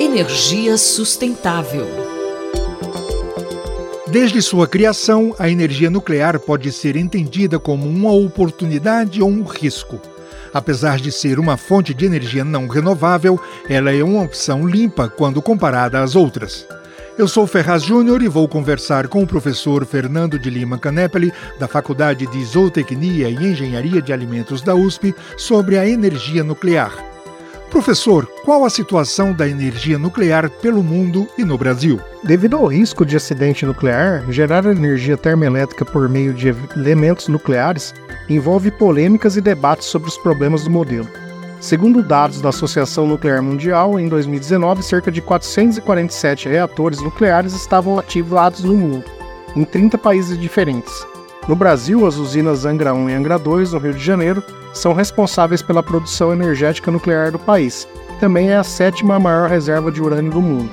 Energia sustentável. Desde sua criação, a energia nuclear pode ser entendida como uma oportunidade ou um risco. Apesar de ser uma fonte de energia não renovável, ela é uma opção limpa quando comparada às outras. Eu sou Ferraz Júnior e vou conversar com o professor Fernando de Lima Canepeli, da Faculdade de Zootecnia e Engenharia de Alimentos da USP, sobre a energia nuclear. Professor, qual a situação da energia nuclear pelo mundo e no Brasil? Devido ao risco de acidente nuclear, gerar energia termoelétrica por meio de elementos nucleares envolve polêmicas e debates sobre os problemas do modelo. Segundo dados da Associação Nuclear Mundial, em 2019, cerca de 447 reatores nucleares estavam ativados no mundo, em 30 países diferentes. No Brasil, as usinas Angra 1 e Angra 2, no Rio de Janeiro, são responsáveis pela produção energética nuclear do país. Também é a sétima maior reserva de urânio do mundo.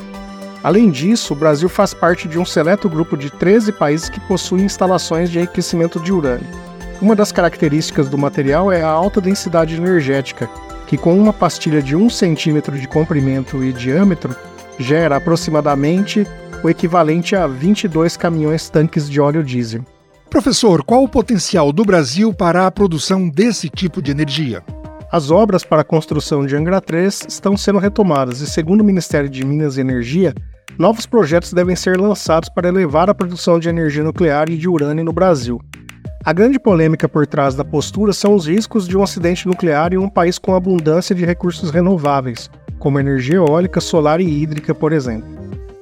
Além disso, o Brasil faz parte de um seleto grupo de 13 países que possuem instalações de enriquecimento de urânio. Uma das características do material é a alta densidade energética, que com uma pastilha de 1 centímetro de comprimento e diâmetro gera aproximadamente o equivalente a 22 caminhões tanques de óleo diesel. Professor, qual o potencial do Brasil para a produção desse tipo de energia? As obras para a construção de Angra 3 estão sendo retomadas e, segundo o Ministério de Minas e Energia, novos projetos devem ser lançados para elevar a produção de energia nuclear e de urânio no Brasil. A grande polêmica por trás da postura são os riscos de um acidente nuclear em um país com abundância de recursos renováveis, como energia eólica, solar e hídrica, por exemplo.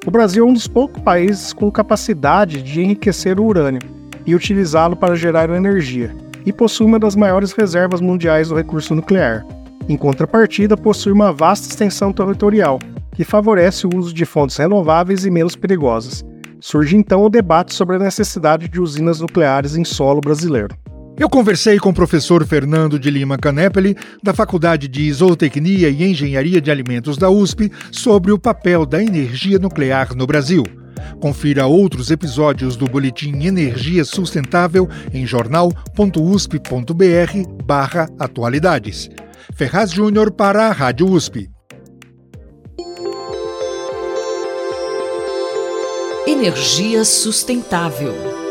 O Brasil é um dos poucos países com capacidade de enriquecer o urânio e utilizá-lo para gerar energia, e possui uma das maiores reservas mundiais do recurso nuclear. Em contrapartida, possui uma vasta extensão territorial, que favorece o uso de fontes renováveis e menos perigosas, Surge então o debate sobre a necessidade de usinas nucleares em solo brasileiro. Eu conversei com o professor Fernando de Lima Canepeli, da Faculdade de Zootecnia e Engenharia de Alimentos da USP, sobre o papel da energia nuclear no Brasil. Confira outros episódios do Boletim Energia Sustentável em jornal.usp.br atualidades. Ferraz Júnior para a Rádio USP. Energia sustentável.